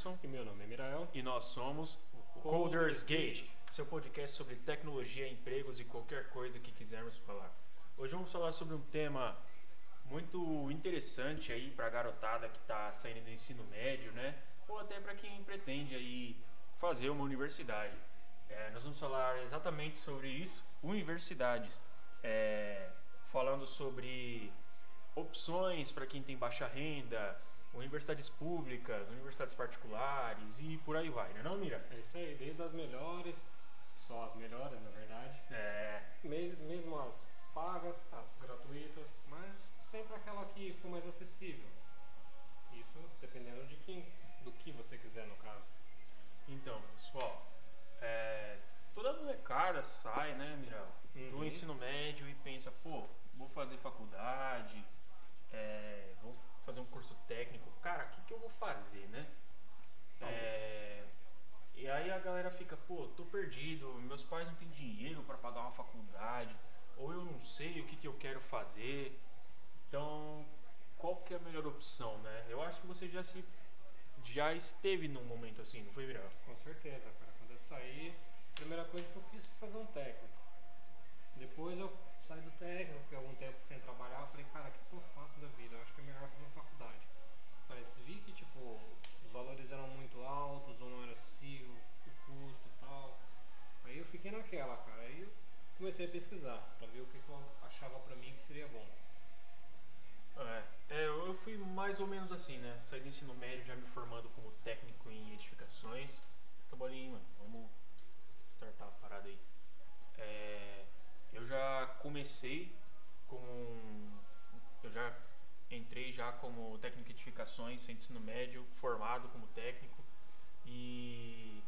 Anderson E meu nome é Mirael. e nós somos o Coders. Gate, seu podcast sobre tecnologia, empregos e qualquer coisa que quisermos falar. Hoje vamos falar sobre um tema muito interessante aí para a garotada que está saindo do ensino médio, né? Ou até para quem pretende aí fazer uma universidade. É, nós vamos falar exatamente sobre isso, universidades. É, falando sobre opções para quem tem baixa renda, universidades públicas, universidades particulares e por aí vai, né não, Mira? É isso aí, desde as melhores, só as melhores na verdade, É, mes- mesmo as pagas, as gratuitas, mas sempre aquela que for mais acessível. Isso dependendo de quem, do que você quiser no caso. então, pessoal, é, toda molecada sai, né, Mira, do Uhum. ensino médio e pensa, pô, vou fazer faculdade, é, vou fazer um curso técnico, cara, o que, que eu vou fazer, né? É, e aí a galera fica, pô, tô perdido, meus pais não têm dinheiro para pagar uma faculdade, ou eu não sei o que, que eu quero fazer. Então, qual que é a melhor opção, né? Eu acho que você já se já esteve num momento assim, não foi virar? Com certeza, cara. Quando eu saí, a primeira coisa que eu fiz foi fazer um técnico. Depois eu saí do técnico, fui algum tempo sem trabalhar, falei, cara, o que, eu faço da vida? Eu acho que é melhor fazer faculdade. Mas vi que, tipo, os valores eram muito altos, ou não era acessível, o custo e tal. Aí eu fiquei naquela, cara. Aí eu comecei a pesquisar, pra ver o que, que eu achava pra mim que seria bom. É, é, eu fui mais ou menos assim, né? Saí do ensino médio já me formando como técnico em edificações. Tá bolinho, mano. Vamos startar a parada aí. É, já comecei como. um- Eu já entrei já como técnico em edificações, sem ensino médio, formado como técnico. E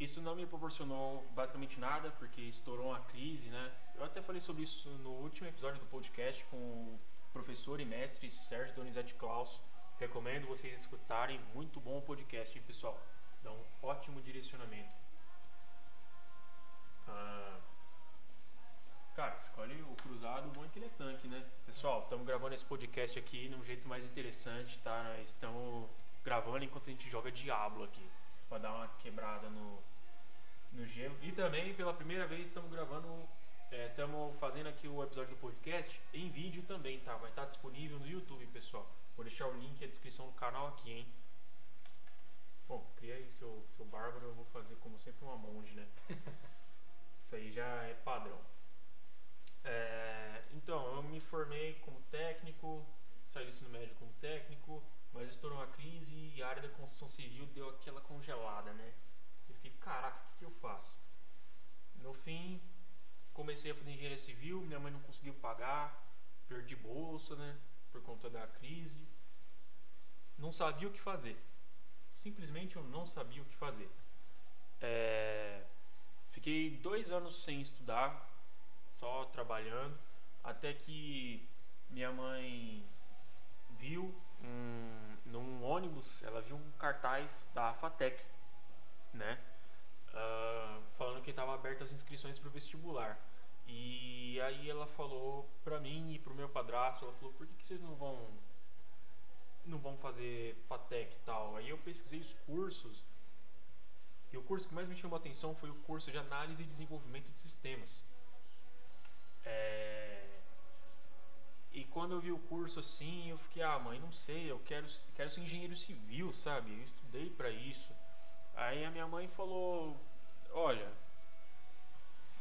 isso não me proporcionou basicamente nada, porque estourou uma crise, né? Eu até falei sobre isso no último episódio do podcast com o professor e mestre Sérgio Donizete Klaus. Recomendo vocês escutarem, muito bom podcast, pessoal? Dá um ótimo direcionamento. Ah, cara, escolhe o cruzado, o bom é que ele é tanque, né? Pessoal, estamos gravando esse podcast aqui de um jeito mais interessante, tá? Estamos gravando enquanto a gente joga Diablo aqui, pra dar uma quebrada no, no gelo. E também, pela primeira vez, estamos gravando, estamos fazendo aqui o episódio do podcast em vídeo também, tá? Vai estar disponível no YouTube, pessoal. Vou deixar o link e a descrição do canal aqui, hein? Bom, cria aí seu, seu bárbaro, eu vou fazer como sempre uma monge, né? Isso aí já é padrão. É, então, eu me formei como técnico, saí do ensino médio como técnico, mas estourou uma crise e a área da construção civil deu aquela congelada, né? Eu fiquei, caraca, o que, eu faço? No fim, comecei a fazer engenharia civil, minha mãe não conseguiu pagar, perdi bolsa, né? Por conta da crise. Não sabia o que fazer. Simplesmente eu não sabia o que fazer. É, Fiquei dois anos sem estudar, só trabalhando, até que minha mãe viu um, num ônibus, ela viu um cartaz da Fatec, né? Ah, falando que estava abertas as inscrições para o vestibular. E aí ela falou pra mim e pro meu padrasto, ela falou, por que, que vocês não vão não vão fazer Fatec e tal? Aí eu pesquisei os cursos e o curso que mais me chamou a atenção foi o curso de análise e desenvolvimento de sistemas. É, E quando eu vi o curso assim, eu fiquei, ah, mãe, não sei, eu quero, quero ser engenheiro civil, sabe? Eu estudei pra isso. Aí a minha mãe falou: olha,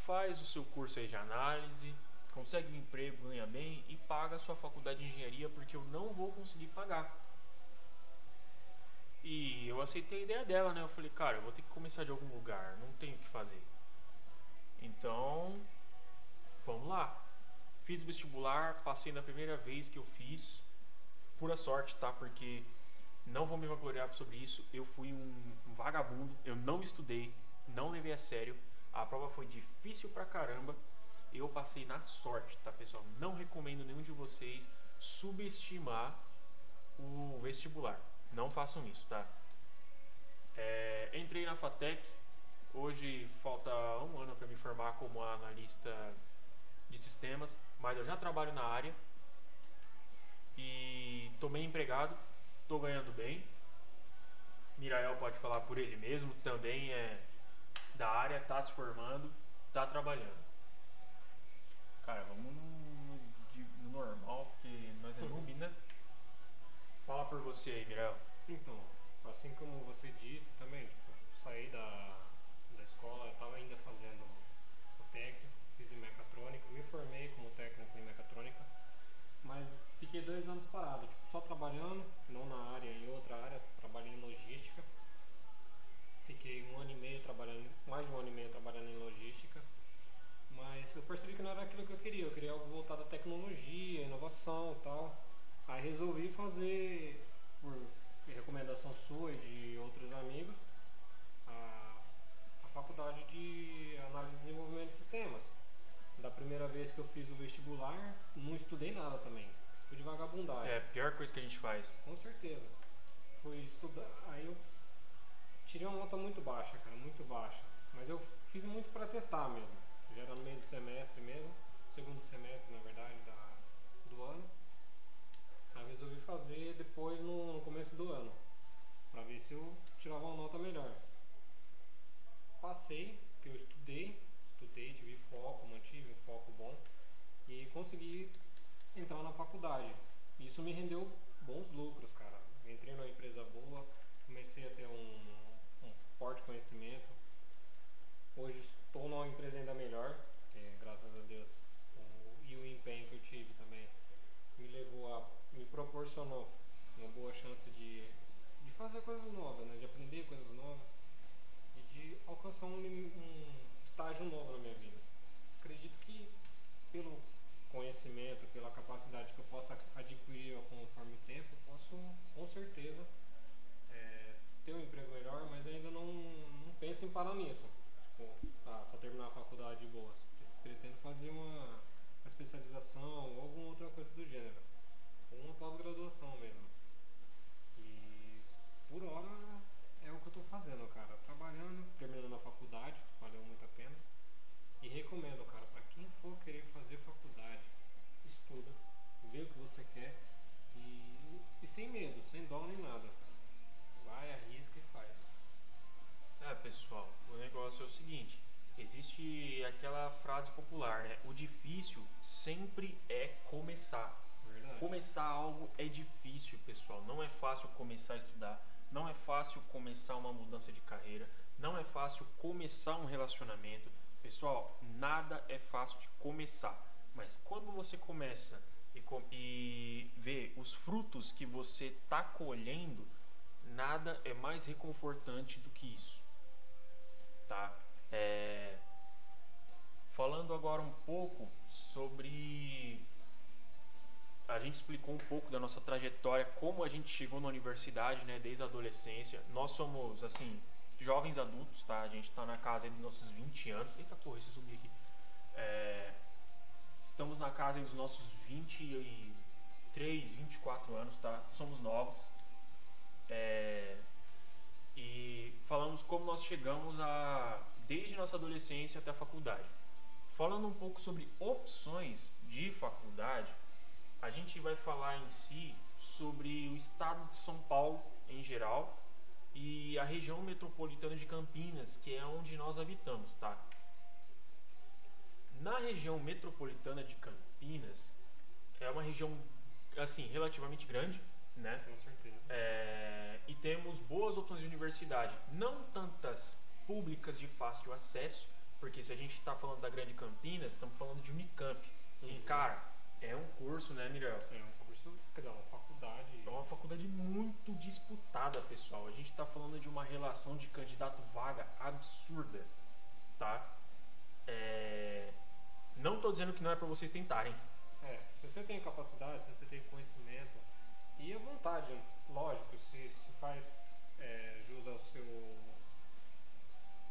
faz o seu curso aí de análise, consegue um emprego, ganha bem e paga a sua faculdade de engenharia porque eu não vou conseguir pagar. E eu aceitei a ideia dela, né? Eu falei, cara, eu vou ter que começar de algum lugar, não tenho o que fazer. Então, vamos lá. Fiz vestibular, passei na primeira vez que eu fiz, pura sorte, tá? Porque não vou me vangloriar sobre isso. Eu fui um, um vagabundo, eu não estudei, não levei a sério. A prova foi difícil pra caramba. Eu passei na sorte, tá, pessoal? Não recomendo nenhum de vocês subestimar o vestibular. Não façam isso, tá? É, entrei na Fatec. Hoje falta um ano para me formar como analista de sistemas, mas eu já trabalho na área e tô bem empregado, tô ganhando bem. Mirael pode falar por ele mesmo, também é da área, tá se formando, tá trabalhando. Cara, vamos no, no normal, porque nós é noob, né? Fala por você aí, Mirael. Então, assim como você disse também, tipo, saí da, da escola, eu estava ainda fazendo o técnico, fiz em mecatrônica, me formei como técnico em mecatrônica, mas fiquei dois anos parado, tipo, só trabalhando, não na área, em outra área, trabalhei em logística. Fiquei um ano e meio trabalhando, mais de um ano e meio trabalhando em logística, mas eu percebi que não era aquilo que eu queria, eu queria algo voltado à tecnologia, inovação e tal. Aí resolvi fazer, por recomendação sua e de outros amigos, a, a faculdade de análise e desenvolvimento de sistemas. Da primeira vez que eu fiz o vestibular, não estudei nada também. De vagabundagem. É a pior coisa que a gente faz. Com certeza. Fui estudar, aí eu tirei uma nota muito baixa, cara, muito baixa. Mas eu fiz muito para testar mesmo. Já era no meio do semestre mesmo, segundo semestre, na verdade, da, do ano. Aí eu resolvi fazer depois no, no começo do ano, para ver se eu tirava uma nota melhor. Passei, porque eu estudei, estudei, tive foco, mantive um foco bom e consegui entrar na faculdade. Isso me rendeu bons lucros, cara. Entrei numa empresa boa, comecei a ter um, um forte conhecimento. Hoje estou numa empresa ainda melhor, porque, graças a Deus, o, e o empenho que eu tive também me levou a, me proporcionou uma boa chance de, de fazer coisas novas, né? de aprender coisas novas e de alcançar um, um estágio novo na minha vida. Acredito que pelo conhecimento, pela capacidade que eu possa adquirir conforme o tempo, eu posso com certeza é, ter um emprego melhor, mas ainda não, não penso em parar nisso. Tipo, só terminar a faculdade de boas. Pretendo fazer uma, uma especialização ou alguma outra coisa do gênero. Ou uma pós-graduação mesmo. E por hora é o que eu tô fazendo, cara. Trabalhando, terminando a faculdade, valeu muito a pena. E recomendo, cara, pra quem for querer fazer faculdade, estuda, vê o que você quer e, e sem medo, sem dó nem nada. Vai, arrisca e faz. É, pessoal, o negócio é o seguinte: existe aquela frase popular, né? O difícil sempre é começar. Verdade. Começar algo é difícil, pessoal. Não é fácil começar a estudar. Não é fácil começar uma mudança de carreira. Não é fácil começar um relacionamento. Pessoal, nada é fácil de começar. Mas quando você começa e, e vê os frutos que você está colhendo, nada é mais reconfortante do que isso. Tá? É, Falando agora um pouco sobre a gente explicou um pouco da nossa trajetória, como a gente chegou na universidade, né, desde a adolescência. Nós somos, assim, jovens adultos, tá? A gente tá na casa dos nossos 20 anos. Eita porra, esse zumbi aqui. É, estamos na casa dos nossos 23, 24 anos, tá? Somos novos. É, e falamos como nós chegamos a, desde nossa adolescência até a faculdade. Falando um pouco sobre opções de faculdade, a gente vai falar em si sobre o estado de São Paulo em geral e a região metropolitana de Campinas, que é onde nós habitamos, tá? Na região metropolitana de Campinas, é uma região assim relativamente grande, né? Com certeza. É, e temos boas opções de universidade, não tantas públicas de fácil acesso, porque se a gente está falando da Grande Campinas, estamos falando de Unicamp. E Uhum. cara, é um curso, né, Miriam? É um curso, quer dizer, uma faculdade. É uma faculdade muito disputada, pessoal. A gente está falando de uma relação de candidato vaga absurda, tá? É, Não tô dizendo que não é para vocês tentarem. É, se você tem capacidade, se você tem conhecimento e a vontade, lógico, se, se faz é, jus ao seu.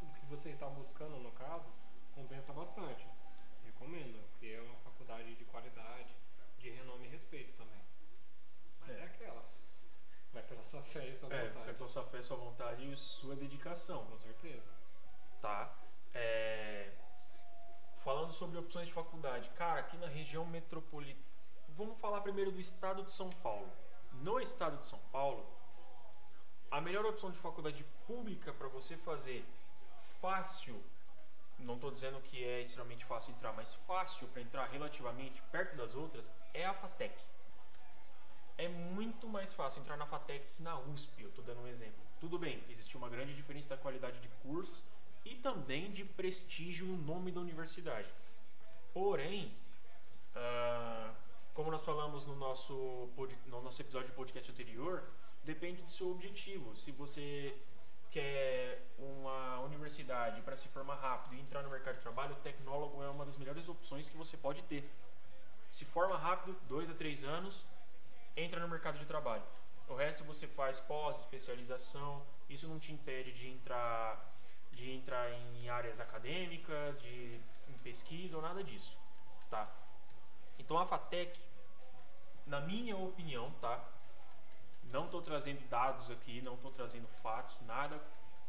o que você está buscando no caso, compensa bastante. Recomendo, porque é uma faculdade de qualidade, de renome e respeito também. Mas é, É. aquela. Vai pela sua fé e sua É, vontade. é pela sua fé, sua vontade e sua dedicação. Com certeza. tá? É, Falando sobre opções de faculdade, cara, aqui na região metropolitana, vamos falar primeiro do estado de São Paulo. No estado de São Paulo, a melhor opção de faculdade pública para você fazer fácil, não estou dizendo que é extremamente fácil entrar, mas fácil para entrar relativamente perto das outras, é a FATEC. Mais fácil entrar na FATEC que na USP, eu estou dando um exemplo. Tudo bem, existe uma grande diferença da qualidade de cursos e também de prestígio no nome da universidade. Porém, uh, como nós falamos no nosso, no nosso episódio de podcast anterior, depende do seu objetivo. Se você quer uma universidade para se formar rápido e entrar no mercado de trabalho, o tecnólogo é uma das melhores opções que você pode ter. Se forma rápido, dois a três anos, entra no mercado de trabalho. O resto você faz pós, especialização. Isso não te impede de entrar, de entrar em áreas acadêmicas, de em pesquisa ou nada disso, tá? Então a Fatec, na minha opinião, tá? Não estou trazendo dados aqui, não estou trazendo fatos, nada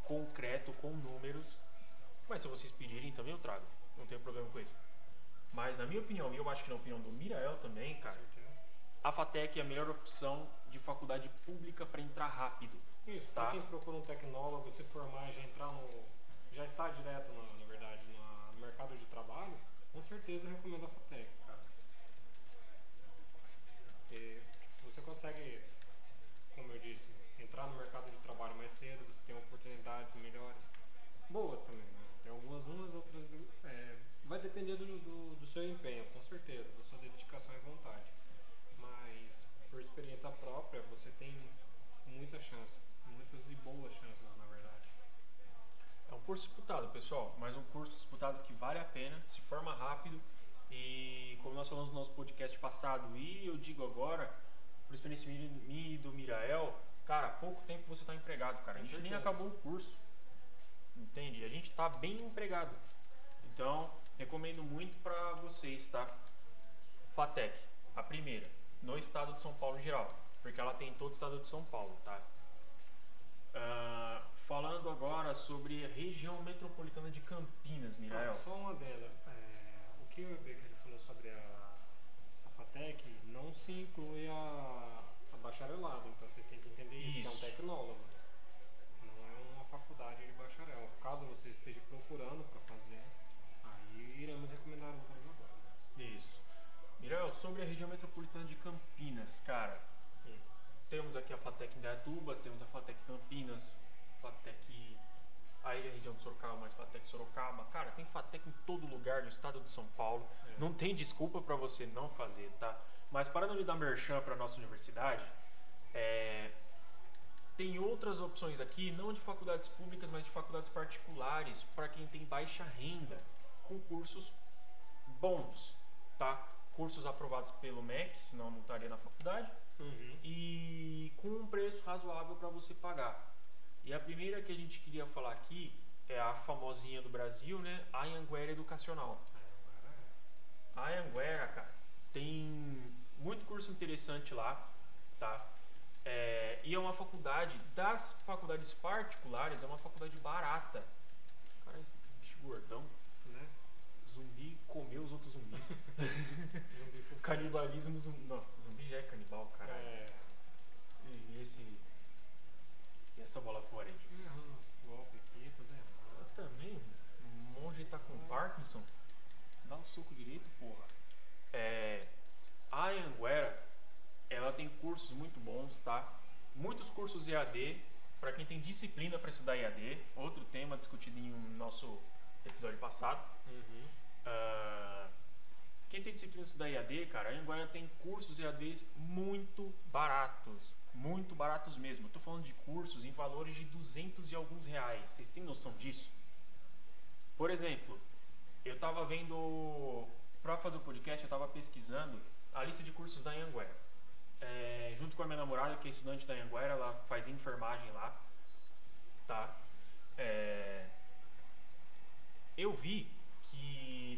concreto com números. Mas se vocês pedirem também eu trago. Não tem problema com isso. Mas na minha opinião, e eu acho que na opinião do Mirael também, cara, a FATEC é a melhor opção de faculdade pública para entrar rápido. Isso, tá? quem procura um tecnólogo, se formar e já entrar no. já está direto, na, na verdade, no mercado de trabalho, com certeza eu recomendo a FATEC, cara. Porque tipo, você consegue, como eu disse, entrar no mercado de trabalho mais cedo, você tem oportunidades melhores. Boas também, né? Tem algumas umas, outras. É, vai depender do, do, do seu empenho, com certeza, da sua dedicação e vontade por experiência própria, você tem muitas chances, muitas e boas chances, na verdade. É um curso disputado, pessoal, mas um curso disputado que vale a pena, se forma rápido e como nós falamos no nosso podcast passado e eu digo agora, por experiência minha e do Mirael, cara, pouco tempo você está empregado, cara. A gente nem acabou o curso, entende? A gente está bem empregado. Então, recomendo muito para vocês, tá? Fatec, a primeira no estado de São Paulo em geral, porque ela tem todo o estado de São Paulo, tá? Uh, falando agora sobre a região metropolitana de Campinas, Mirael. Ah, só uma dela. É, o que o ele falou sobre a, a FATEC não se inclui a, a bacharelado, então vocês têm que entender isso, isso. que é um tecnólogo. Não é uma faculdade de bacharel. Caso você esteja procurando para fazer, aí iremos recomendar. Isso. Mirael, sobre a região metropolitana de Campinas, cara, temos aqui a FATEC Indaiatuba, temos a FATEC Campinas, FATEC aí a região de Sorocaba, mas FATEC Sorocaba. Cara, tem FATEC em todo lugar no estado de São Paulo. É. Não tem desculpa para você não fazer, tá? Mas para não lhe dar merchan para nossa universidade, é, tem outras opções aqui, não de faculdades públicas, mas de faculdades particulares, para quem tem baixa renda, com cursos bons, tá? Cursos aprovados pelo MEC, senão não estaria na faculdade, uhum. e com um preço razoável para você pagar. E a primeira que a gente queria falar aqui é a famosinha do Brasil, né? A Anhanguera Educacional. A Anhanguera, cara, tem muito curso interessante lá, tá? É, e é uma faculdade, das faculdades particulares, é uma faculdade barata. Cara, bicho gordão comer os outros zumbis. zumbi Canibalismo zumbi. Nossa, zumbi já é canibal, cara. É. E esse. E essa bola fora aí? golpe aqui, tudo errado. Eu também. O monge tá com Nossa. Parkinson. Dá um soco direito, porra. É. A Anguera, ela tem cursos muito bons, tá? Muitos cursos EAD, para quem tem disciplina para estudar EAD, outro tema discutido em um nosso episódio passado. Uhum. Uh, quem tem disciplina estudar EAD, cara, a Anguera tem cursos EADs muito baratos. Muito baratos mesmo. Tô falando de cursos em valores de 200 e alguns reais. Vocês têm noção disso? Por exemplo, eu tava vendo. Para fazer o podcast, eu tava pesquisando a lista de cursos da Anguera. É, junto com a minha namorada, que é estudante da Anguera, ela faz enfermagem lá. Tá? É, eu vi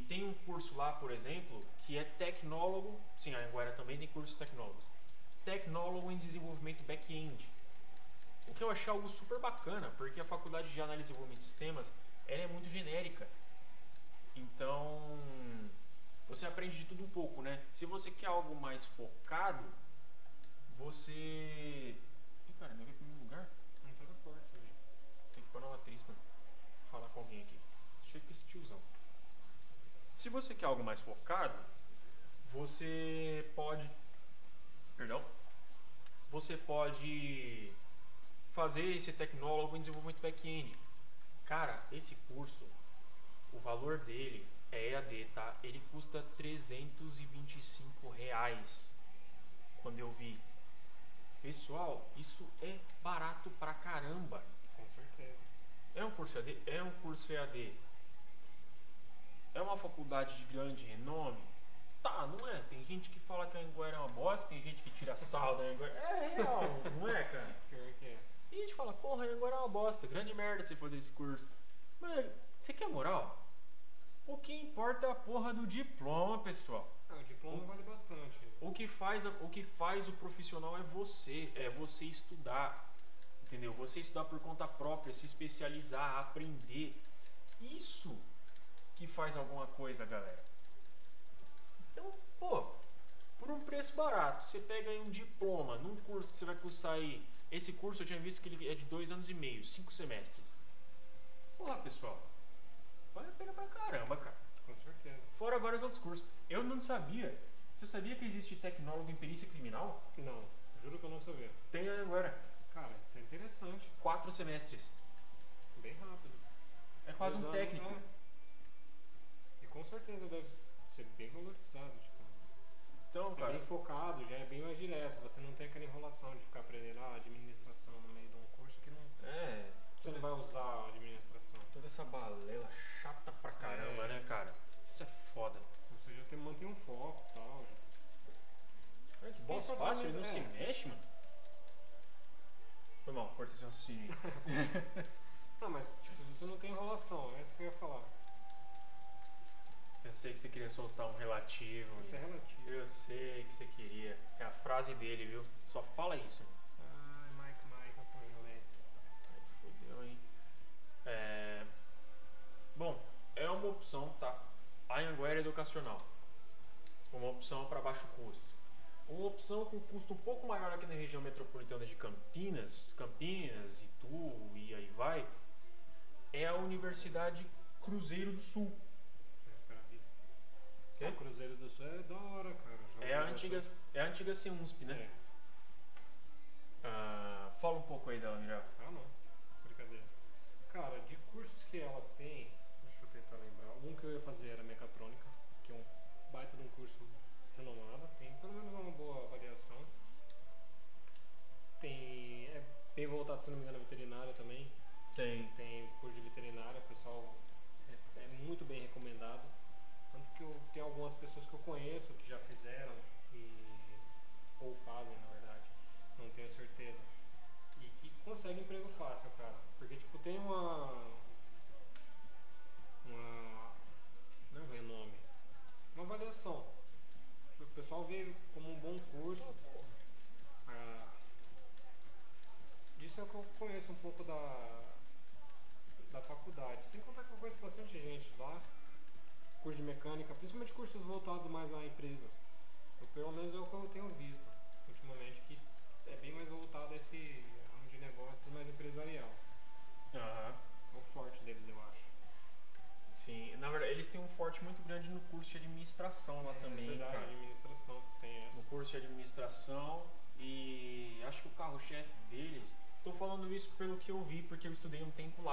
tem um curso lá, por exemplo, que é tecnólogo, sim, a Anguera também tem cursos tecnólogos, tecnólogo em desenvolvimento back-end. O que eu achei algo super bacana, porque a faculdade de análise e desenvolvimento de sistemas, ela é muito genérica. Então, você aprende de tudo um pouco, né? Se você quer algo mais focado, você... Ih, cara, não veio pro mesmo lugar? nova Tristan. Vou falar com alguém aqui. Chega com esse tiozão. Se você quer algo mais focado, você pode. Perdão? Você pode fazer esse tecnólogo em desenvolvimento back-end. Cara, esse curso, o valor dele é EAD, tá? Ele custa 325 reais. Quando eu vi. Pessoal, isso é barato pra caramba. Com certeza. É um curso EAD? É um curso EAD. É uma faculdade de grande renome? Tá, não é? Tem gente que fala que a Anguera é uma bosta, tem gente que tira sal da Anguera. É real, não é, cara? Que é. E a gente fala, porra, a Anguera é uma bosta, grande merda você fazer esse curso. Mas você quer moral? O que importa é a porra do diploma, pessoal. Ah, o diploma vale bastante. O que faz, o que faz o profissional é você, é você estudar. Entendeu? Você estudar por conta própria, se especializar, aprender. Isso que faz alguma coisa, galera. Então, pô, por um preço barato, você pega aí um diploma num curso que você vai cursar aí. Esse curso eu tinha visto que ele é de dois anos e meio, cinco semestres. Porra, pessoal, vale a pena pra caramba, cara. Com certeza. Fora vários outros cursos. Eu não sabia. Você sabia que existe tecnólogo em perícia criminal? Não, juro que eu não sabia. Tem agora. Cara, isso é interessante. Quatro semestres. Bem rápido. É quase um Dois anos, técnico. é. Com certeza deve ser bem valorizado. Tipo, Então, é cara, bem focado, já é bem mais direto. Você não tem aquela enrolação de ficar aprendendo a administração no meio de um curso que não, é. você não vai usar a administração. Toda essa balela chata pra caramba, É. né, cara? Isso é foda. Você já tem, mantém um foco e tal. já- Olha que certos fácil, ele não amigos- se é. mexe, mano. Foi mal, corta esse raciocínio. Não, mas tipo, você não tem enrolação, é isso que eu ia falar. Eu sei que você queria soltar um relativo. Isso é relativo. Eu sei que você queria. É a frase dele, viu? Só fala isso. Ai, Mike, Mike. Ai, fodeu, hein? É... Bom, é uma opção, tá? A Anguera Educacional. Uma opção para baixo custo. Uma opção com custo um pouco maior aqui na região metropolitana de Campinas, Campinas, Itu e aí vai, é a Universidade Cruzeiro do Sul. Quê? O Cruzeiro do Sul é da hora, cara. É a antiga, é a antiga CEUNSP, né? É. Ah, fala um pouco aí dela, Mirel.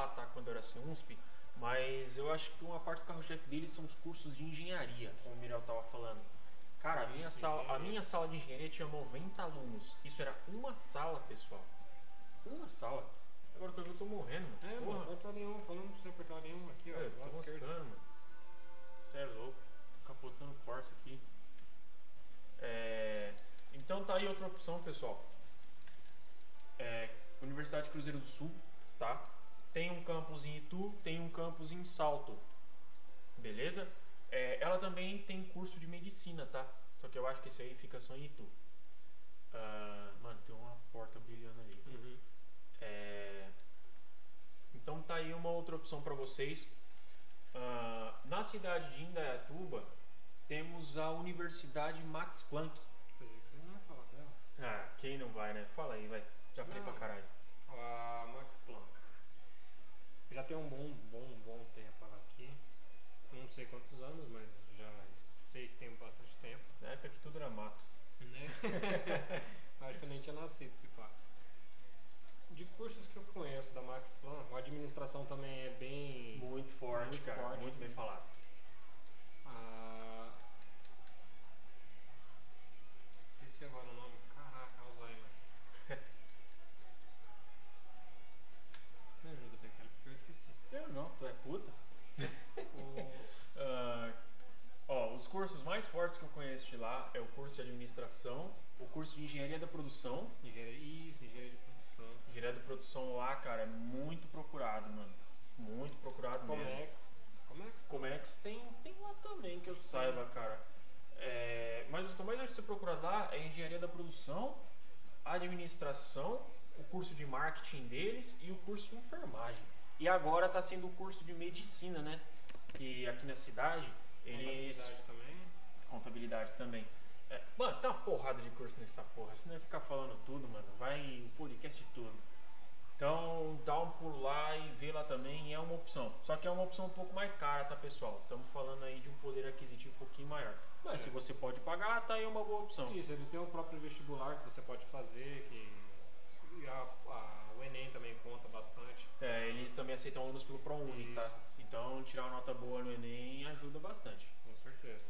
Lá, tá? Quando eu era CEUNSP. Mas eu acho que uma parte do carro-chefe deles são os cursos de engenharia, como o Miriel tava falando. Cara, a minha, sala, a minha sala de engenharia tinha 90 alunos. Isso era uma sala, pessoal. Uma sala. Agora que eu tô morrendo, mano. É, Porra. mano, apertar nenhum, falando pra você apertar nenhum aqui, ó, É, tô moscando, mano. Você é louco. Capotando o Corsa aqui. É, Então tá aí outra opção, pessoal. É, Universidade Cruzeiro do Sul, tá? Tem um campus em Itu, tem um campus em Salto. Beleza? É, ela também tem curso de medicina, tá? Só que eu acho que esse aí fica só em Itu. Ah, mano, tem uma porta brilhando ali. Uhum. É, Então tá aí uma outra opção para vocês. Ah, na cidade de Indaiatuba temos a Universidade Max Planck. Pensei que você não ia falar dela. Ah, quem não vai, né? Fala aí, vai. Já falei Não. pra caralho. A Max Planck. Já tem um bom, bom, bom tempo aqui. Não sei quantos anos, mas já sei que tem bastante tempo. Na época que tudo era mato. Né? Acho que eu nem tinha nascido esse pá. De cursos que eu conheço da Max Plan, a administração também é bem. Muito forte, Muito cara. forte. Muito bem falado. a- Esqueci agora o nome. Caraca, Alzheimer. Me ajuda, Pequeno, porque eu esqueci. Eu não, tu é puta. O- Ah, ó, os cursos mais fortes que eu conheço de lá é o curso de administração, o curso de engenharia da produção. Engenharia, isso, engenharia de produção. Engenharia da produção lá, cara, é muito procurado, mano. Muito procurado mesmo. Comex. Comex? Comex tem, tem lá também, que eu saiba, cara. É, mas os que eu mais acho que você procura lá é engenharia da produção, administração, o curso de marketing deles e o curso de enfermagem. E agora tá sendo o curso de medicina, né? Que aqui na cidade eles. Contabilidade também. É, mano, tem uma porrada de curso nessa porra. Se não ia ficar falando tudo, mano, vai o podcast todo. Então dá um pulo lá e vê lá também, é uma opção. Só que é uma opção um pouco mais cara, tá pessoal? Estamos falando aí de um poder aquisitivo um pouquinho maior. Mas É. se você pode pagar, tá aí uma boa opção. Isso, eles têm o próprio vestibular que você pode fazer, que a, a- o Enem também conta bastante. É, eles também aceitam alunos pelo ProUni, tá? Então tirar uma nota boa no Enem ajuda bastante. Com certeza.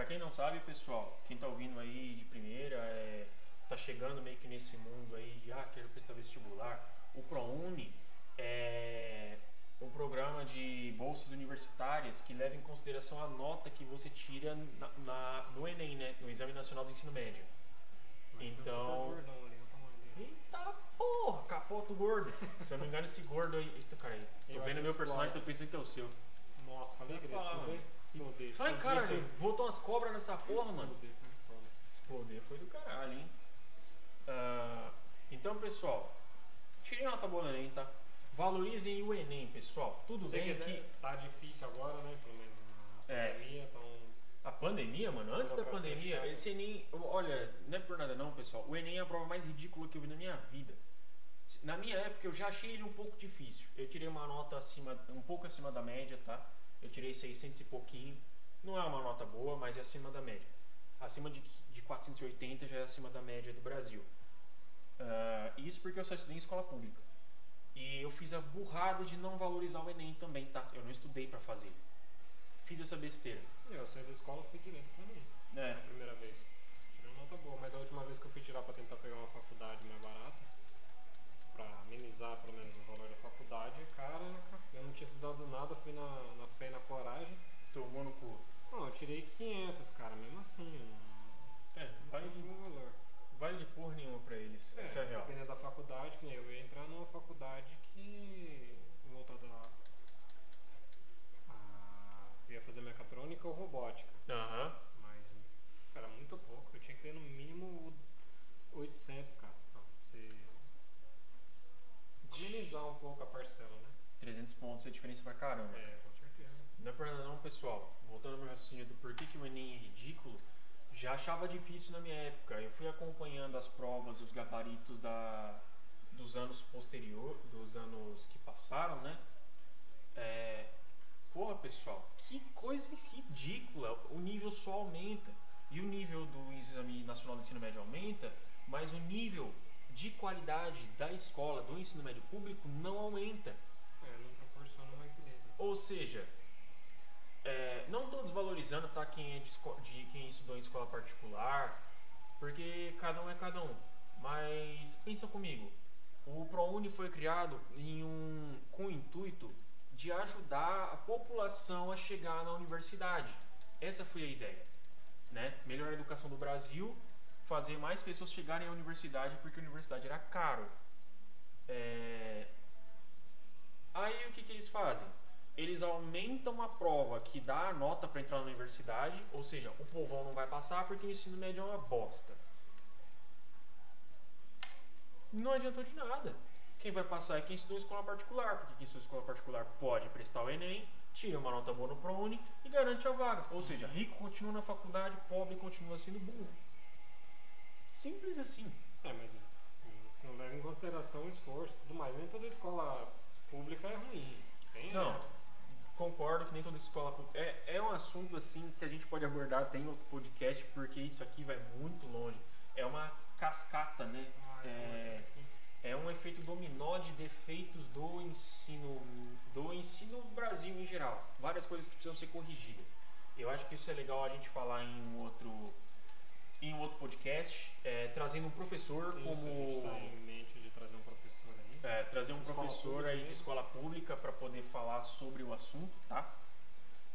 Pra quem não sabe, pessoal, quem tá ouvindo aí de primeira, é, tá chegando meio que nesse mundo aí de ah, quero prestar vestibular. O ProUni é um programa de bolsas universitárias que leva em consideração a nota que você tira na, na- no Enem, né? No Exame Nacional do Ensino Médio. Mas Então- gordão o tamanho dele. Eita porra, capoto gordo. Se eu não me engano, esse gordo aí. Eita, cara aí. Eu Tô acho vendo meu personagem, tô pensando que é o seu. Nossa, falei que ele explodir. Explodir. Ai, explodir, caralho, botou umas cobras nessa porra, mano. Explodir, foi foda. Explodir foi do caralho, hein? Ah, então, pessoal, tirem nota boa no Enem, tá? Valorizem o Enem, pessoal. Tudo Sei bem que que tá difícil agora, né? Pelo menos na É. pandemia, então. a pandemia, mano, antes da pandemia, esse Enem, olha, não é por nada não, pessoal. O Enem é a prova mais ridícula que eu vi na minha vida. Na minha época, eu já achei ele um pouco difícil. Eu tirei uma nota acima, um pouco acima da média, tá? Eu tirei 600 e pouquinho. Não é uma nota boa, mas é acima da média. Acima de, de 480 já é acima da média do Brasil. Ah, isso porque eu só estudei em escola pública. E eu fiz a burrada de não valorizar o Enem também, tá? Eu não estudei pra fazer. Fiz essa besteira. Eu saí da escola e fui direto pra mim. É. Na primeira vez. Tirei uma nota boa, mas da última vez que eu fui tirar pra tentar pegar uma faculdade mais barata, pra amenizar pelo menos o valor da faculdade, cara, eu não tinha estudado nada, fui na, na fé e na coragem. Tomou no cu. Não, eu tirei 500, cara, mesmo assim. Não, É, um valor. vale de porra nenhuma pra eles. É, Essa é a real. dependendo da faculdade, que nem eu ia entrar numa faculdade que voltada a, a eu ia fazer mecatrônica ou robótica, Aham. mas pff, era muito pouco. Eu tinha que ter no mínimo 800, cara, amenizar um pouco a parcela, né? 300 pontos é diferença pra caramba. É, com certeza. Não é por nada não, pessoal. Voltando ao meu raciocínio do porquê que o Enem é ridículo, já achava difícil na minha época. Eu fui acompanhando as provas, os gabaritos da, dos anos posterior, dos anos que passaram, né? É, porra, pessoal, que coisa ridícula. O nível só aumenta. E o nível do Exame Nacional do Ensino Médio aumenta, mas o nível de qualidade da escola, do ensino médio público, não aumenta. É, não proporciona um equilíbrio. Ou seja, é, não estou desvalorizando tá, quem, é de, de quem estudou em escola particular, porque cada um é cada um. Mas pensa comigo, o ProUni foi criado em um, com o intuito de ajudar a população a chegar na universidade. Essa foi a ideia. Né? Melhorar a educação do Brasil, fazer mais pessoas chegarem à universidade, porque a universidade era caro. É, Aí o que, que eles fazem? Eles aumentam a prova que dá a nota para entrar na universidade, ou seja, o povão não vai passar porque o ensino médio é uma bosta. Não adiantou de nada. Quem vai passar é quem estudou em escola particular, porque quem estudou em escola particular pode prestar o Enem, tira uma nota boa no ProUni e garante a vaga. Ou seja, rico continua na faculdade, pobre continua sendo burro. Simples assim. É, mas não leva em consideração o esforço e tudo mais. Nem toda escola Pública é ruim. Tem Não. essa. Concordo que nem toda escola pública. É, é um assunto assim que a gente pode abordar, tem outro podcast, porque isso aqui vai muito longe. É uma cascata, né? Ah, dizer É, aqui. é um efeito dominó de defeitos do ensino do ensino Brasil em geral. Várias coisas que precisam ser corrigidas. Eu acho que isso é legal a gente falar em um outro em um outro podcast, é, trazendo um professor Isso, como a gente tá em mente de trazer um professor aí. é, trazer um Escola professor pública aí de escola pública para poder falar sobre o assunto, tá?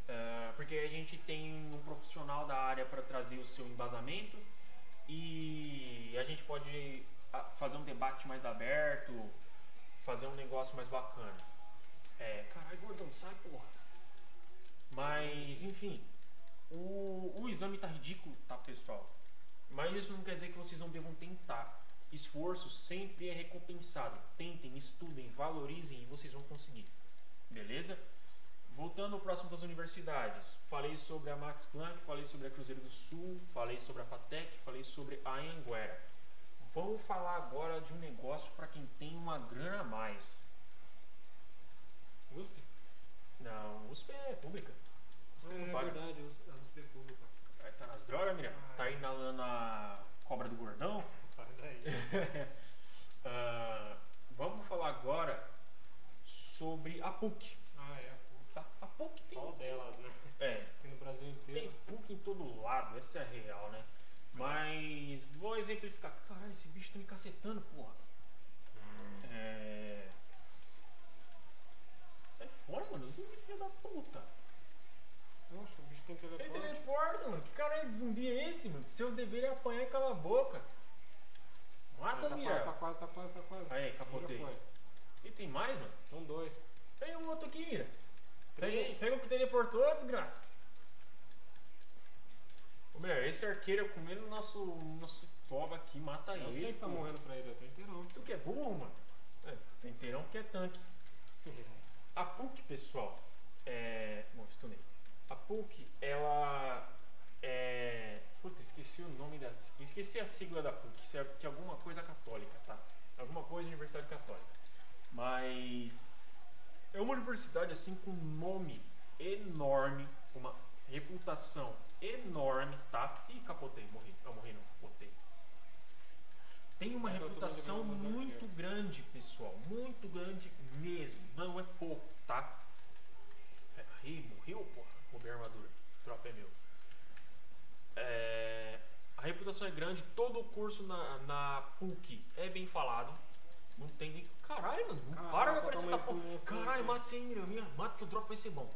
É, porque a gente tem um profissional da área para trazer o seu embasamento e a gente pode ah, fazer um debate mais aberto, fazer um negócio mais bacana. É, caralho, gordão, sai, porra. Mas, enfim, o, o exame tá ridículo, tá, pessoal? Mas isso não quer dizer que vocês não devam tentar. Esforço sempre é recompensado. Tentem, estudem, valorizem e vocês vão conseguir. Beleza? Voltando ao próximo das universidades, falei sobre a Max Planck, falei sobre a Cruzeiro do Sul, falei sobre a FATEC, falei sobre a Anhanguera. Vamos falar agora de um negócio para quem tem uma grana a mais. USP? Não, USP é pública. É, é verdade, USP, a USP é pública. Aí tá nas drogas, Miriam? Ah. Tá inalando a cobra do gordão? Sai daí. Ah, vamos falar agora sobre a PUC. ah, é a PUC. Tá? A PUC tem. Qual delas, né? É, Tem no Brasil tem inteiro. PUC em todo lado, essa é a real, né? Mas vou exemplificar. Caralho, esse bicho tá me cacetando, porra. É. Sai fora, mano. Zumbi, filho da puta. Poxa, o bicho tem Ele teleporte. teleporta, mano. Que caralho de zumbi é esse, mano? Seu dever é apanhar calar a boca. Mata, tá, quase, tá quase, tá quase, tá quase. Aí, capotei. E tem mais, mano? São dois. Tem um outro aqui, Mira. Três. pega o que teleportou, desgraça. Ô, meu, esse arqueiro comendo nosso, nosso toba aqui, mata Eu ele. sei que tá pô. morrendo pra ele, eu tô inteirão. Tu que é burro, mano. É, tem inteirão que é tanque. A PUC, pessoal, é. Bom, estunei. A PUC, ela é. Puta, esqueci o nome da. Esqueci a sigla da PUC, isso é que é alguma coisa católica, tá? Alguma coisa de Universidade Católica. Mas. É uma universidade assim com um nome enorme, uma reputação enorme, tá? Ih, capotei, morri. Não, morri não, botei. Tem uma Eu todo reputação mas muito grande, pessoal. Muito grande mesmo. Não é pouco, tá? É, Aí, morreu, porra. Roubei a armadura. Tropa é meu. É, a reputação é grande. Todo o curso na, na PUC é bem falado. Não tem nem. Caralho, mano. Não Caralho, para de aparecer essa porra. Caralho, mata aí, Miriam. Minha, Mata que o drop vai ser bom.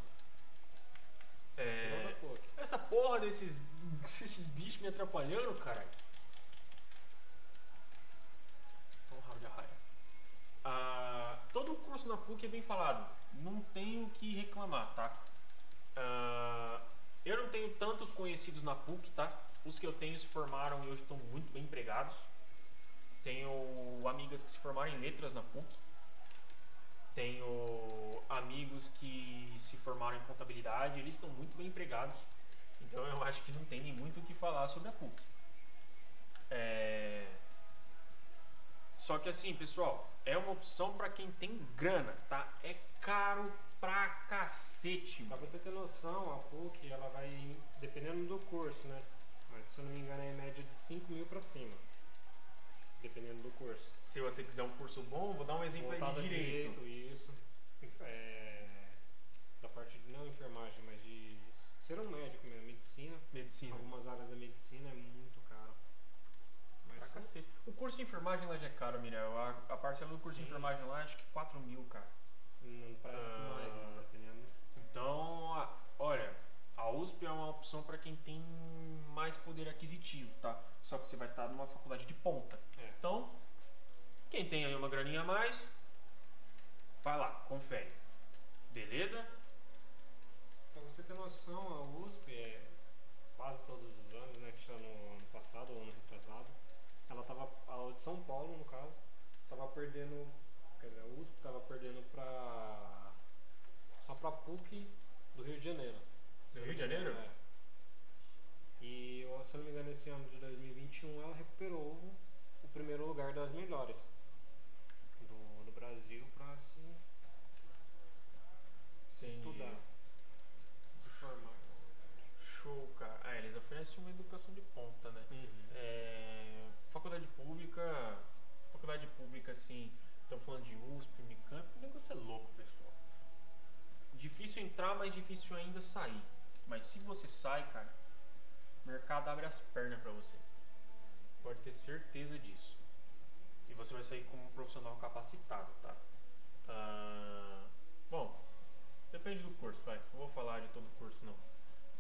É, essa porra desses, desses bichos me atrapalhando, caralho. Ah, todo o curso na PUC é bem falado. Não tenho o que reclamar, tá? Ah, eu não tenho tantos conhecidos na PUC, tá? Os que eu tenho se formaram e hoje estão muito bem empregados. Tenho amigas que se formaram em letras na PUC. Tenho amigos que se formaram em contabilidade, eles estão muito bem empregados. Então eu acho que não tem nem muito o que falar sobre a PUC. É... Só que assim, pessoal, é uma opção para quem tem grana, tá? É caro pra cacete. Pra você ter noção, a PUC ela vai dependendo do curso, né? Mas se eu não me engano é em média de 5 mil pra cima. Dependendo do curso. Se você quiser um curso bom, vou dar um exemplo aí Voltado de a direito. isso. É, da parte de não enfermagem, mas de ser um médico mesmo, medicina. Medicina. Algumas áreas da medicina é muito caro. Mas Pra são- cacete. O curso de enfermagem lá já é caro, Miriam. A, a parcela do curso de Sim. enfermagem lá acho que 4 mil, cara. Não para Ah. mais, né? Dependendo. Então, a- olha, a USP é uma opção para quem tem mais poder aquisitivo, tá? Só que você vai estar numa faculdade de ponta. É. Então, quem tem aí uma graninha a mais, vai lá, confere. Beleza? Pra você ter noção, a USP é quase todos os anos, né? Tirando o ano passado ou ano retrasado. Ela tava. A de São Paulo, no caso, tava perdendo. Quer dizer, a USP tava perdendo pra. Só pra PUC do Rio de Janeiro. Do Rio de Janeiro? É. E se eu não me engano, esse ano de 2021 ela recuperou o, primeiro lugar das melhores do, do Brasil pra assim. Se Entendi. estudar. Se formar. Show, cara. Ah, eles oferecem uma educação de ponta, né? É, faculdade pública, faculdade pública, assim, estamos falando de USP, Unicamp, o negócio é louco, pessoal. Difícil entrar, mas difícil ainda sair. Mas se você sai, cara, o mercado abre as pernas pra você. Pode ter certeza disso. E você vai sair como um profissional capacitado, tá? Ah, bom, depende do curso, vai. Não vou falar de todo curso, não.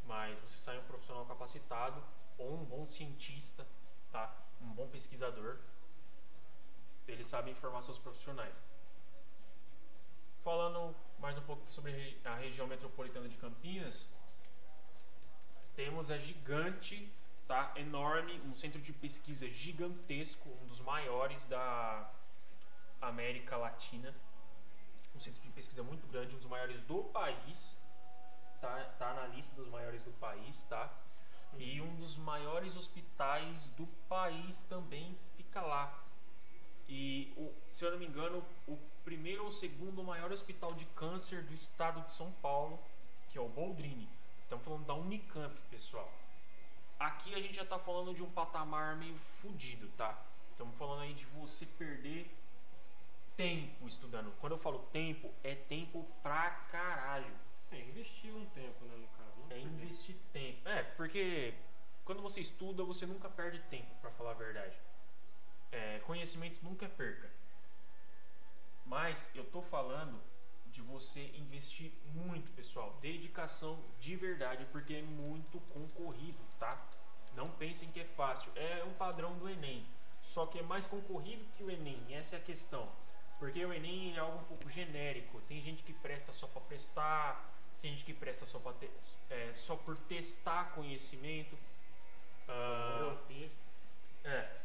Mas você sai um profissional capacitado ou um bom cientista, tá? Um bom pesquisador. Ele sabe informar seus profissionais. Falando mais um pouco sobre re- a região metropolitana de Campinas, temos a gigante, tá? Enorme, um centro de pesquisa gigantesco, um dos maiores da América Latina. Um centro de pesquisa muito grande, um dos maiores do país. Tá, tá na lista dos maiores do país, tá? E um dos maiores hospitais do país também fica lá. E, o- se eu não me engano, o primeiro ou segundo maior hospital de câncer do estado de São Paulo, que é o Boldrini. Estamos falando da Unicamp, pessoal. Aqui a gente já está falando de um patamar meio fudido, tá? Estamos falando aí de você perder tempo estudando. Quando eu falo tempo, é tempo pra caralho. É, investir um tempo, né, no caso. Não É investir tempo. É, porque quando você estuda, você nunca perde tempo, pra falar a verdade. É, conhecimento nunca é perca. Mas eu tô falando de você investir muito, pessoal. Dedicação de verdade, porque é muito concorrido, tá? Não pensem que é fácil. É um padrão do Enem. Só que é mais concorrido que o Enem. Essa é a questão. Porque o Enem é algo um pouco genérico. Tem gente que presta só para prestar, tem gente que presta só, pra ter, é, só por testar conhecimento. Ah, Eu fiz. é.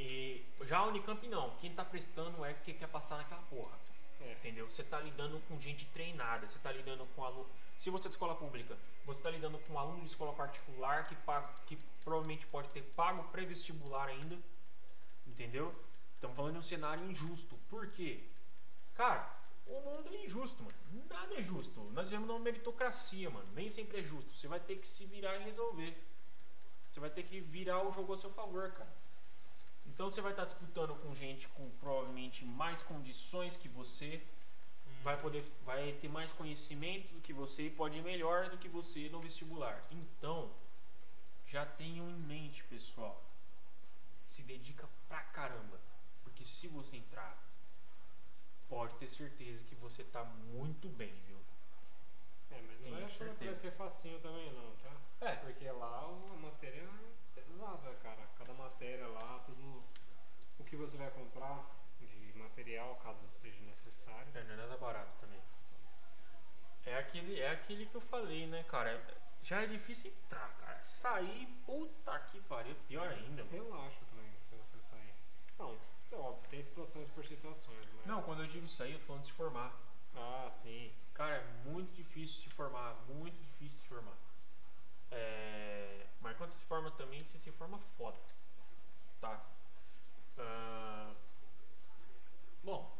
E já a Unicamp não. Quem tá prestando é que quer passar naquela porra. É. Entendeu? Você tá lidando com gente treinada, você tá lidando com aluno. Se você é de escola pública, você tá lidando com um aluno de escola particular que, paga, que provavelmente pode ter pago pré-vestibular ainda. Entendeu? Estamos falando de um cenário injusto. Por quê? Cara, o mundo é injusto, mano. Nada é justo. Nós vivemos numa meritocracia, mano. Nem sempre é justo. Você vai ter que se virar e resolver. Você vai ter que virar o jogo a seu favor, cara. Então você vai estar disputando com gente com provavelmente mais condições que você, vai poder, vai ter mais conhecimento do que você e pode ir melhor do que você no vestibular. Então, já tenham em mente, pessoal. Se dedica pra caramba, porque se você entrar, pode ter certeza que você tá muito bem, viu? É, mas não Tenho achando que vai ser facinho também não, tá? É. Porque lá a matéria é pesada, cara. Cada matéria lá, tudo o que você vai comprar de material, caso seja necessário. É, não é nada barato também. É aquele, é aquele que eu falei, né, cara? Já é difícil entrar, cara. Sair, puta que pariu, pior ainda, mano. Relaxa também se você sair. Não, é óbvio, tem situações por situações, mas. Não, quando eu digo sair, eu tô falando de se formar. Ah, sim. Cara, é muito difícil se formar, muito difícil se formar. É... Mas quando se forma também, você se forma foda. Tá? Ah, Bom,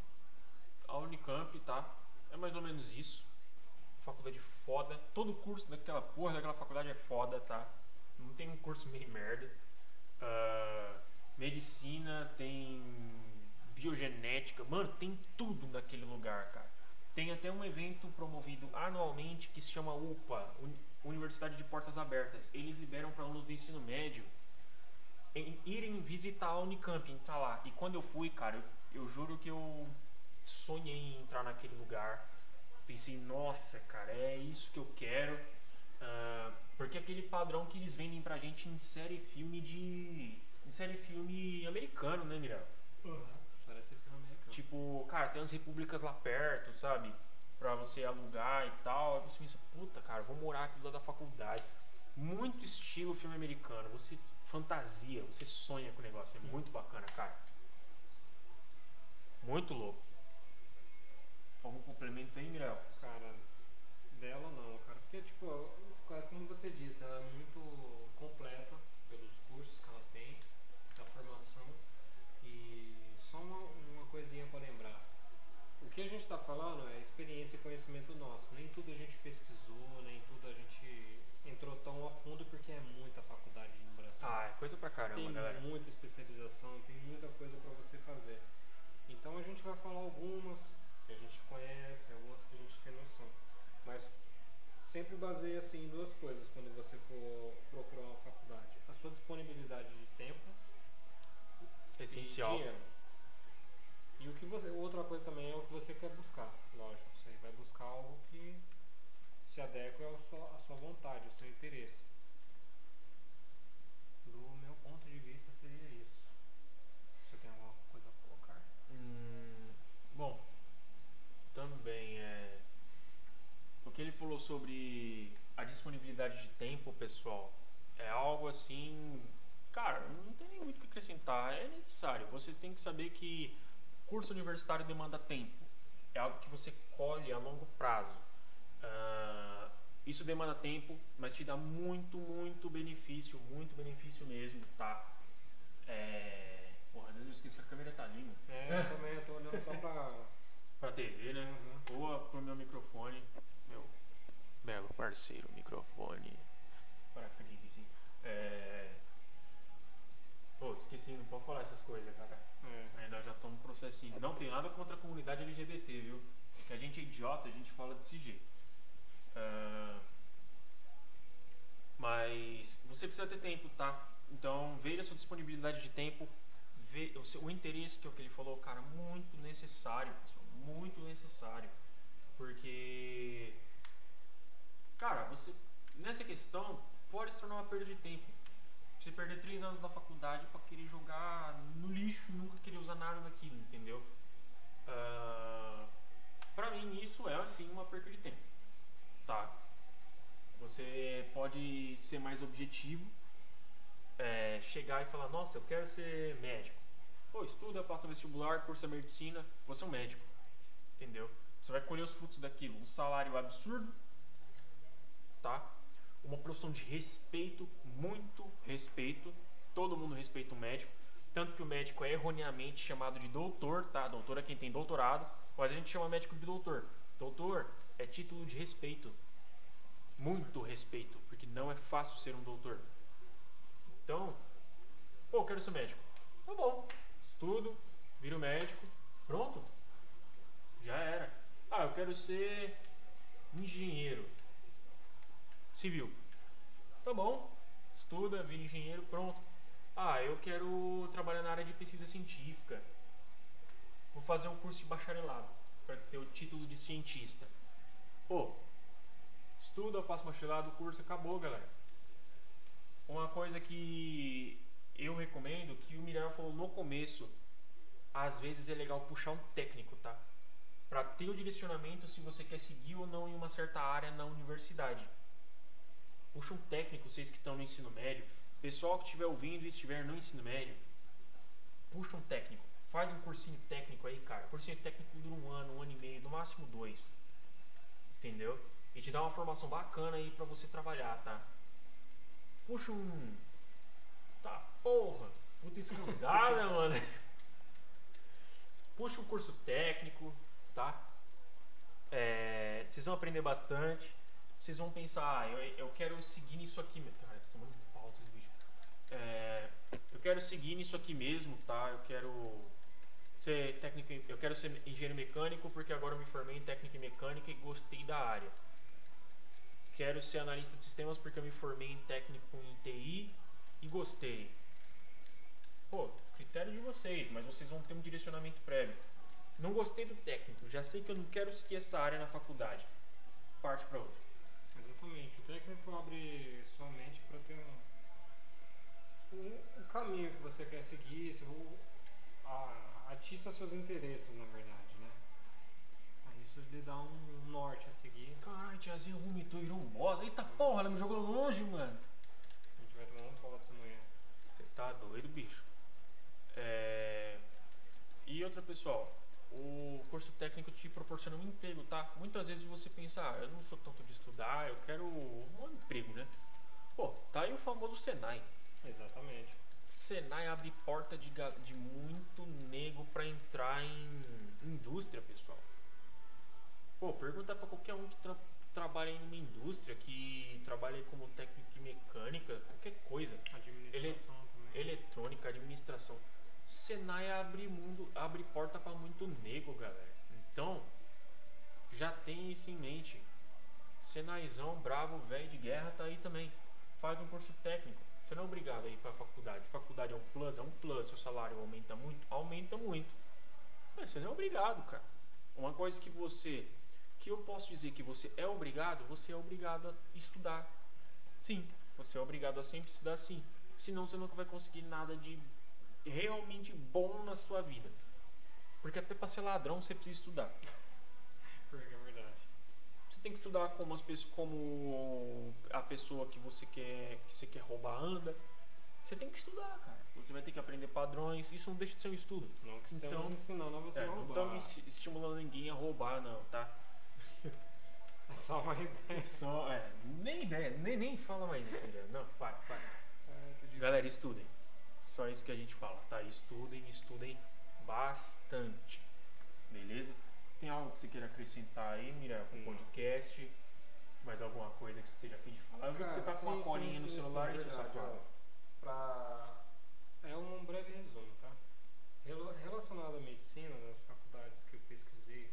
a Unicamp, tá? É mais ou menos isso. Faculdade foda. Todo curso daquela porra daquela faculdade é foda, tá? Não tem um curso meio merda. Ah, medicina, tem biogenética. Mano, tem tudo naquele lugar, cara. Tem até um evento promovido anualmente que se chama UPA, Universidade de Portas Abertas. Eles liberam para alunos do ensino médio em- irem visitar a Unicamp, entrar lá. E quando eu fui, cara, eu, eu juro que eu sonhei em entrar naquele lugar. Pensei, nossa, cara, é isso que eu quero. Ah, porque aquele padrão que eles vendem pra gente em série filme de. em série filme americano, né, Mirel? Parece filme americano. Tipo, cara, tem umas repúblicas lá perto, sabe? Pra você alugar e tal. Aí você pensa, puta, cara, vou morar aqui do lado da faculdade. Muito estilo filme americano. Você fantasia, você sonha com o negócio. É muito bacana, cara. Muito louco. Algum complemento aí, Mirel? Cara, dela não, cara. Porque, tipo, é como você disse, ela é muito completa pelos cursos que ela tem, da formação. E só uma, uma coisinha pra lembrar. O que a gente está falando é experiência e conhecimento nosso. Nem tudo a gente pesquisou, nem tudo a gente entrou tão a fundo porque é muita faculdade no Brasil. Ah, é coisa pra caramba, tem galera. muita especialização, tem muita coisa para você fazer. Então a gente vai falar algumas que a gente conhece, algumas que a gente tem noção. Mas sempre baseia-se em duas coisas quando você for procurar uma faculdade. A sua disponibilidade de tempo Essencial. e dinheiro. E o que você, outra coisa também é o que você quer buscar, lógico. Você vai buscar algo que se adequa à sua, à sua vontade, ao seu interesse. Do meu ponto de vista seria isso. Você tem alguma coisa a colocar? Hum, bom, também é. O que ele falou sobre a disponibilidade de tempo, pessoal, é algo assim. Cara, não tem muito o que acrescentar. É necessário. Você tem que saber que curso universitário demanda tempo. É algo que você colhe a longo prazo. Ah, isso demanda tempo, mas te dá muito, muito benefício, muito benefício mesmo, tá? É... Porra, às vezes eu esqueço que a câmera tá ali, mano. É, eu também eu tô olhando só pra. Pra TV, né? Uhum. Ou pro meu microfone. Meu belo parceiro, microfone. Parar com isso aqui, sim. É... Pô, esqueci, não pode falar essas coisas, cara. É. Ainda já um processinho. Não tem nada contra a comunidade LGBT, viu? Se a gente é idiota, a gente fala desse jeito. Ah, Mas você precisa ter tempo, tá? Então veja a sua disponibilidade de tempo, vê o, seu, o interesse que é o que ele falou, cara, muito necessário, pessoal, muito necessário. Porque, cara, você nessa questão pode se tornar uma perda de tempo. Você perder três anos na faculdade pra querer jogar no lixo e nunca querer usar nada daquilo, entendeu? Ah, pra mim isso é assim uma perda de tempo, tá? Você pode ser mais objetivo, é, chegar e falar, nossa, eu quero ser médico. Pô, estuda, passa vestibular, cursa medicina, você é um médico, entendeu? Você vai colher os frutos daquilo, um salário absurdo, tá? Uma profissão de respeito, muito respeito. Todo mundo respeita o médico. Tanto que o médico é erroneamente chamado de doutor, tá? Doutor é quem tem doutorado, mas a gente chama médico de doutor. Doutor é título de respeito. Muito respeito, porque não é fácil ser um doutor. Então, pô, quero ser médico. Tá bom. Estudo, viro médico, pronto. Já era. Ah, eu quero ser engenheiro civil. Tá bom. Estuda, vira engenheiro, pronto. Ah, eu quero trabalhar na área de pesquisa científica. Vou fazer um curso de bacharelado para ter o título de cientista. Pô, estuda, passa bacharelado, curso, acabou, galera. Uma coisa que eu recomendo, que o Miriam falou no começo, às vezes é legal puxar um técnico, tá? Para ter o direcionamento se você quer seguir ou não em uma certa área na universidade. Puxa um técnico, vocês que estão no ensino médio, pessoal que estiver ouvindo e estiver no ensino médio, puxa um técnico, faz um cursinho técnico aí, cara. Cursinho técnico dura um ano, um ano e meio, no máximo dois. Entendeu? E te dá uma formação bacana aí pra você trabalhar, tá? Puxa um. Tá, porra! Puta escudada, mano. Puxa um curso técnico, tá? É, vocês vão aprender bastante. Vocês vão pensar, ah, eu, eu quero seguir nisso aqui. Cara, eu pau bichos. É, eu quero seguir nisso aqui mesmo, tá? Eu quero ser técnico, eu quero ser engenheiro mecânico porque agora eu me formei em técnica e mecânica e gostei da área. Quero ser analista de sistemas porque eu me formei em técnico em TI e gostei. Pô, critério de vocês, mas vocês vão ter um direcionamento prévio. Não gostei do técnico, já sei que eu não quero seguir essa área na faculdade. Parte para outra. Exatamente. O técnico abre sua mente para ter um, um, um caminho que você quer seguir, se vo- a- atiça seus interesses, na verdade, né? Aí isso lhe dá um, um norte a seguir. Caralho, tiazinha vomitou e virou um boss. Eita porra, ela me jogou longe, mano. A gente vai tomar um pau dessa manhã. Você tá doido, bicho. É... E outra, pessoal, o curso técnico te proporciona um emprego, tá? Muitas vezes você pensa, ah, eu não sou tanto de estudar, eu quero um emprego, né? Pô, tá aí o famoso Senai. Exatamente. Senai abre porta de, de muito nego pra entrar em indústria, pessoal. Pô, pergunta pra qualquer um que tra trabalha em uma indústria, que trabalha como técnico de mecânica, qualquer coisa. Administração também. Eletrônica, administração. Senai abre mundo, abre porta pra muito nego, galera. Então, já tem isso em mente. Senaizão, bravo, velho de guerra, tá aí também. Faz um curso técnico. Você não é obrigado a ir pra faculdade. Faculdade é um plus, é um plus. Seu salário aumenta muito? Aumenta muito. Mas você não é obrigado, cara. Uma coisa que você. Que eu posso dizer que você é obrigado, você é obrigado a estudar. Sim, você é obrigado a sempre estudar sim. Senão você nunca vai conseguir nada de realmente bom na sua vida. Porque até pra ser ladrão você precisa estudar. Porque é verdade. Você tem que estudar como as pessoas, como a pessoa que você quer, que você quer roubar anda. Você tem que estudar, cara. Você vai ter que aprender padrões. Isso não deixa de ser um estudo. Não que estamos Então, ensinando a você É, não roubar. estamos esti- estimulando ninguém a roubar, não, tá? É só uma ideia. Só, é, nem ideia, nem, nem fala mais isso, Guilherme. Não, para, para. É, Galera, estudem. Só isso que a gente fala, tá? Estudem, estudem bastante. Beleza? Tem algo que você queira acrescentar aí, Mira, com o podcast? Mais alguma coisa que você esteja a fim de falar? Eu vi que você tá com uma sim, colinha sim, no sim, celular sim, e seu verdade, safado. ó. Pra... É um breve resumo, tá? Relacionado à medicina, nas faculdades que eu pesquisei,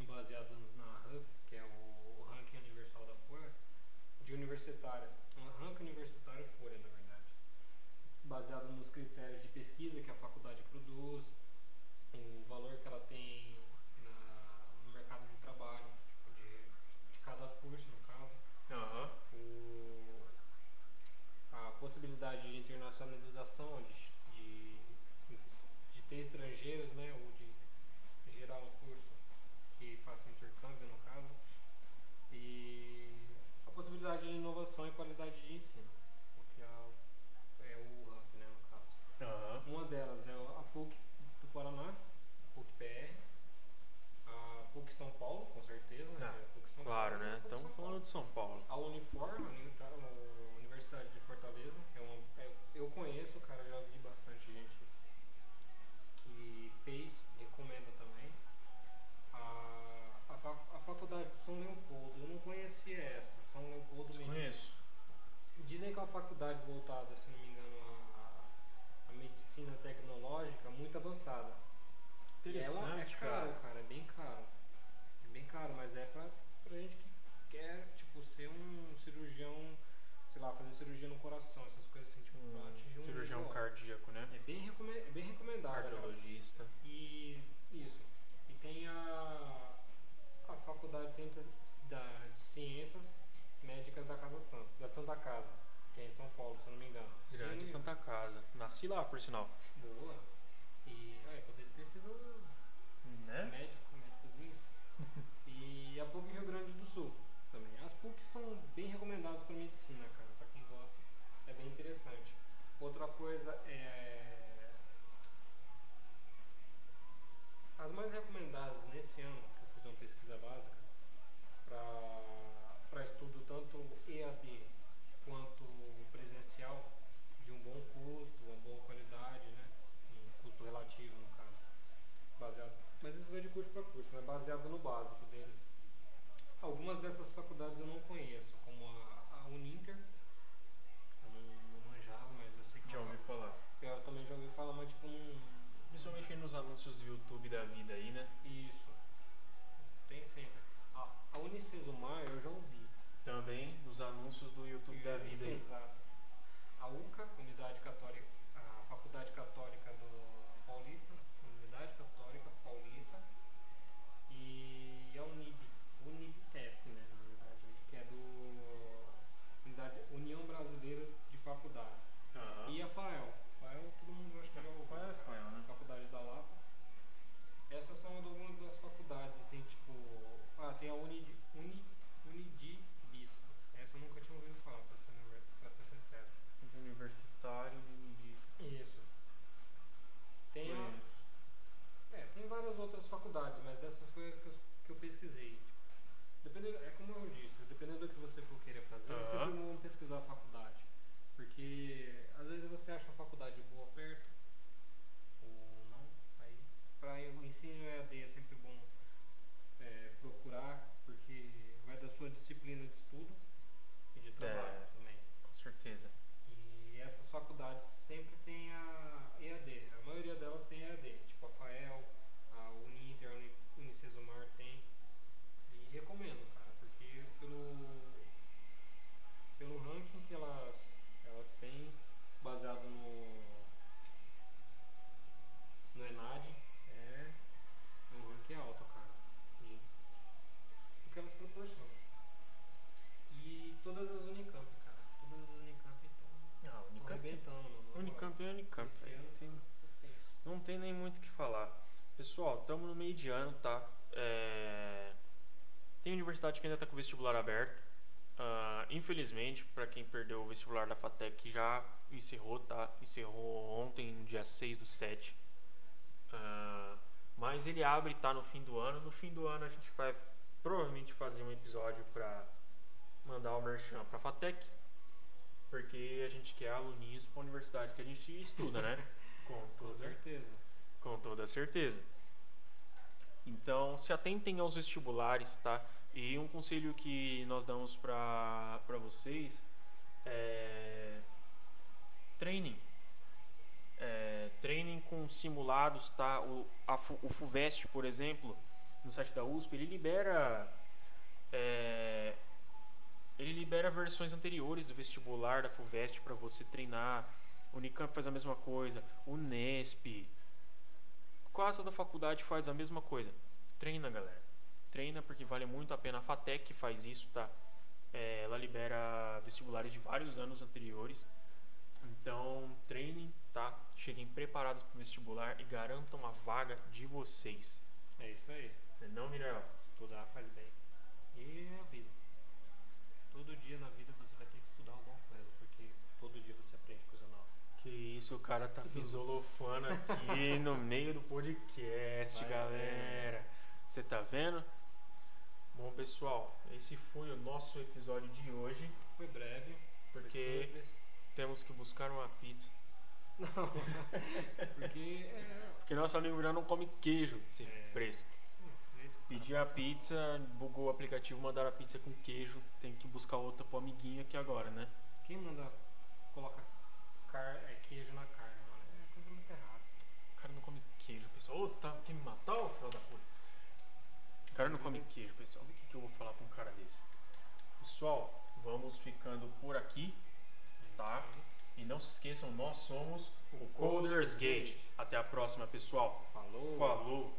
baseado na RUF, que é o ranking universal da Folha, de universitária, um ranking universitário baseado nos critérios de pesquisa que a faculdade produz, o valor que ela tem na- no mercado de trabalho, tipo, de, de cada curso, no caso. Aham. o- a possibilidade de internacionalização, de, de, de ter estrangeiros, né, ou de gerar um curso que faça intercâmbio, no caso, e a possibilidade de inovação e qualidade de ensino, disciplina de estudo e de trabalho É. também. Com certeza. E essas faculdades sempre tem a EAD. A maioria delas tem EAD. Tipo a FAEL, a Uninter, a Uni- Unicesumar tem. E recomendo, cara, porque pelo, pelo ranking que elas, elas têm, baseado no, no ENAD, é um ranking alto, cara. De, do que elas proporcionam. Todas as Unicamp, cara. Todas as Unicamp estão Ah, Tô Unicamp. arrebentando, mano. Unicamp é Unicamp. Esse ano Não tem- tá. Não tem nem muito o que falar. Pessoal, estamos no meio de ano, tá? É, Tem universidade que ainda está com o vestibular aberto. Ah, infelizmente, para quem perdeu o vestibular da FATEC, já encerrou, tá? Encerrou ontem, no dia 6 do 7. Ah, mas ele abre, tá? No fim do ano. No fim do ano a gente vai provavelmente fazer um episódio para mandar o merchan para FATEC. Porque a gente quer aluninhos para a universidade que a gente estuda, né? Com toda certeza. com toda certeza. Então, se atentem aos vestibulares, tá? E um conselho que nós damos para vocês é treinem. É, treinem com simulados, tá? O, a o FUVEST, por exemplo, no site da USP, ele libera é, libera versões anteriores do vestibular da FUVEST para você treinar. O Unicamp faz a mesma coisa, o Nesp, quase toda faculdade faz a mesma coisa. Treina, galera. Treina porque vale muito a pena. A FATEC faz isso, tá? É, ela libera vestibulares de vários anos anteriores. Então, treinem, tá? Cheguem preparados para o vestibular e garantam a vaga de vocês. É isso aí. Não, Mirel? Estudar faz bem. E é a vida. Todo dia na vida você vai ter que estudar alguma coisa, porque todo dia você aprende coisa nova. Que isso, o cara tá Tudo isolofando aqui no meio do podcast, Vai galera. Você tá vendo? Bom, pessoal, esse foi o nosso episódio de hoje. Foi breve, foi Porque simples. temos que buscar uma pizza. Não, porque é. Porque nosso amigo Mirão não come queijo, esse É. fresco. Pedi a pizza, bugou o aplicativo, mandaram a pizza com queijo. Tem que buscar outra pro amiguinho aqui agora, né? Quem manda coloca car... é, queijo na carne, mano? É coisa muito errada. O cara não come queijo, pessoal. Ô, tá, quer me matar, ô filho da puta? O cara não come queijo, pessoal. O que, que eu vou falar pra um cara desse? Pessoal, vamos ficando por aqui. É Tá. isso E não se esqueçam, nós somos o Coders Gate. Até a próxima, pessoal. Falou. Falou.